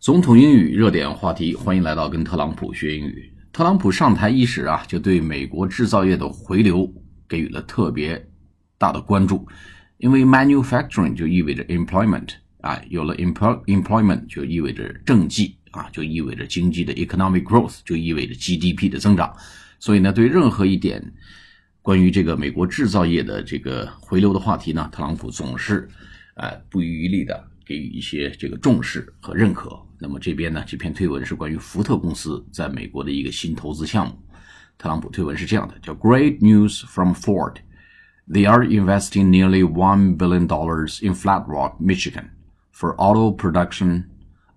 总统英语热点话题，欢迎来到跟特朗普学英语。特朗普上台伊始啊，就对美国制造业的回流给予了特别大的关注，因为 manufacturing 就意味着 employment 啊，有了 employ employment 就意味着政绩啊，就意味着经济的 economic growth，就意味着 GDP 的增长。所以呢，对任何一点关于这个美国制造业的这个回流的话题呢，特朗普总是呃不遗余力的。给予一些这个重视和认可。那么这边呢，这篇推文是关于福特公司在美国的一个新投资项目。特朗普推文是这样的，叫 “Great news from Ford. They are investing nearly one billion dollars in Flat Rock, Michigan, for auto production,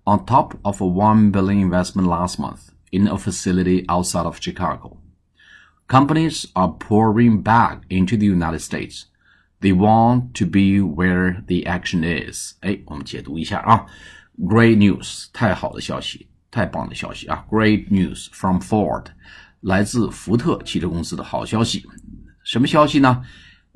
on top of a one billion investment last month in a facility outside of Chicago. Companies are pouring back into the United States.” They want to be where the action is。哎，我们解读一下啊，Great news，太好的消息，太棒的消息啊！Great news from Ford，来自福特汽车公司的好消息。什么消息呢？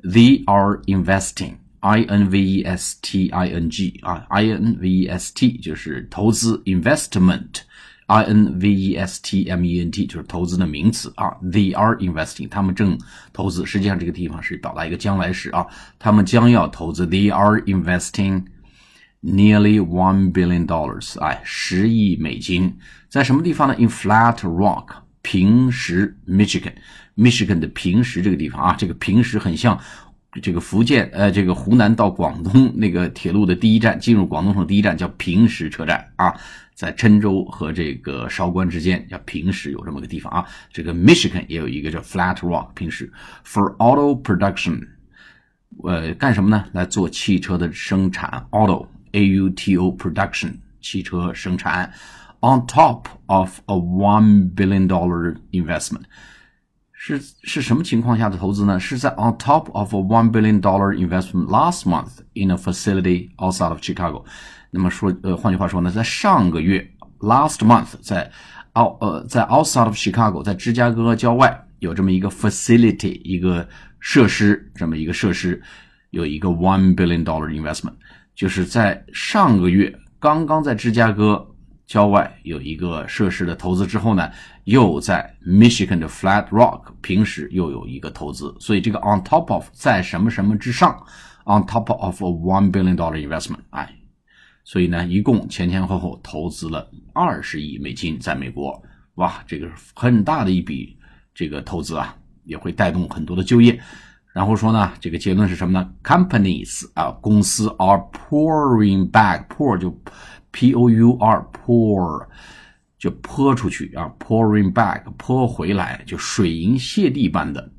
They are investing，I N V E S T I N G 啊，I N V E S T 就是投资，investment。 I N V E S T M E N T 就是投资的名词啊，They are investing，他们正投资。实际上这个地方是表达一个将来时啊，他们将要投资。They are investing nearly one billion dollars，哎，十亿美金，在什么地方呢？In Flat Rock，平石，Michigan，Michigan 的平石这个地方啊，这个平石很像这个福建呃，这个湖南到广东那个铁路的第一站，进入广东省第一站叫平石车站啊。在郴州和这个韶关之间，叫平时有这么个地方啊。这个 Michigan 也有一个叫 Flat Rock 平时 for auto production，呃，干什么呢？来做汽车的生产，auto A U T O production 汽车生产。On top of a one billion dollar investment，是是什么情况下的投资呢？是在 on top of a one billion dollar investment last month in a facility outside of Chicago。那么说，呃，换句话说呢，在上个月 last month，在 out 呃在 outside of Chicago，在芝加哥郊外有这么一个 facility，一个设施，这么一个设施有一个 one billion dollar investment，就是在上个月刚刚在芝加哥郊外有一个设施的投资之后呢，又在 Michigan 的 Flat Rock 平时又有一个投资，所以这个 on top of 在什么什么之上，on top of a one billion dollar investment，哎。所以呢，一共前前后后投资了二十亿美金在美国，哇，这个很大的一笔这个投资啊，也会带动很多的就业。然后说呢，这个结论是什么呢？Companies 啊，公司 are pouring back，pour 就 P O U R pour 就泼出去啊，pouring back 泼回来，就水银泻地般的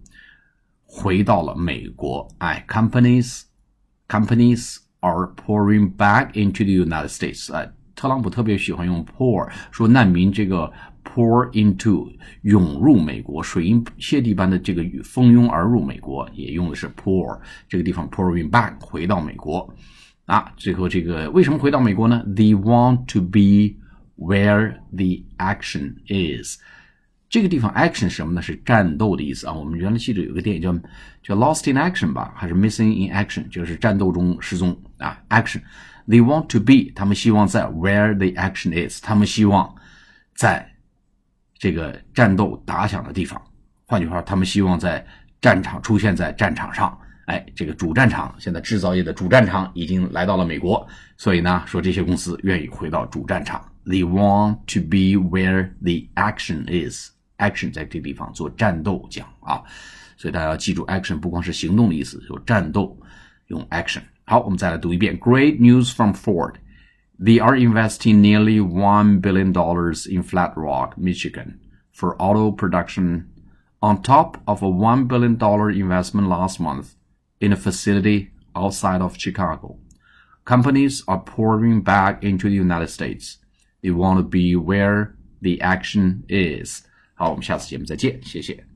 回到了美国。哎，companies，companies。are pouring back into the United States。哎，特朗普特别喜欢用 pour，说难民这个 pour into 涌入美国，水银泻地般的这个蜂拥而入美国，也用的是 pour 这个地方 pouring back 回到美国。啊，最后这个为什么回到美国呢？They want to be where the action is。这个地方 action 什么呢？是战斗的意思啊。我们原来记得有个电影叫叫 Lost in Action 吧，还是 Missing in Action，就是战斗中失踪啊。Action they want to be，他们希望在 where the action is，他们希望在这个战斗打响的地方。换句话，他们希望在战场出现在战场上。哎，这个主战场现在制造业的主战场已经来到了美国，所以呢，说这些公司愿意回到主战场。They want to be where the action is。action 在这个地方做战斗讲啊，所以大家要记住，action 不光是行动的意思，有战斗用 action。好，我们再来读一遍：Great news from Ford. They are investing nearly one billion dollars in Flat Rock, Michigan, for auto production, on top of a one billion dollar investment last month in a facility outside of Chicago. Companies are pouring back into the United States. They want to be where the action is. 好，我们下次节目再见，谢谢。